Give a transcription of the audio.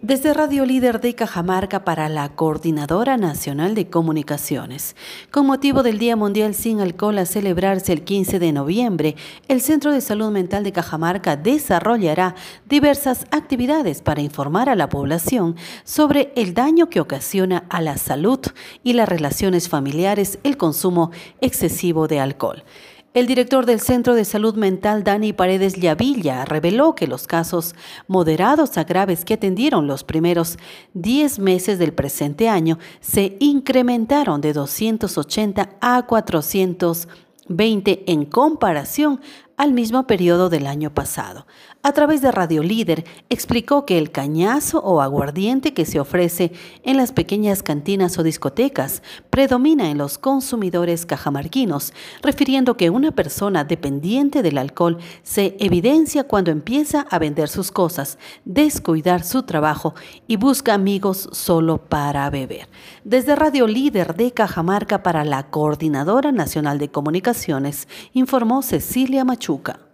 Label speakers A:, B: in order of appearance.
A: Desde Radio Líder de Cajamarca para la Coordinadora Nacional de Comunicaciones. Con motivo del Día Mundial sin Alcohol a celebrarse el 15 de noviembre, el Centro de Salud Mental de Cajamarca desarrollará diversas actividades para informar a la población sobre el daño que ocasiona a la salud y las relaciones familiares el consumo excesivo de alcohol. El director del Centro de Salud Mental, Dani Paredes Llavilla, reveló que los casos moderados a graves que atendieron los primeros 10 meses del presente año se incrementaron de 280 a 420 en comparación al mismo periodo del año pasado. A través de Radio Líder explicó que el cañazo o aguardiente que se ofrece en las pequeñas cantinas o discotecas predomina en los consumidores cajamarquinos, refiriendo que una persona dependiente del alcohol se evidencia cuando empieza a vender sus cosas, descuidar su trabajo y busca amigos solo para beber. Desde Radio Líder de Cajamarca para la Coordinadora Nacional de Comunicaciones, informó Cecilia Machu. Pachuca.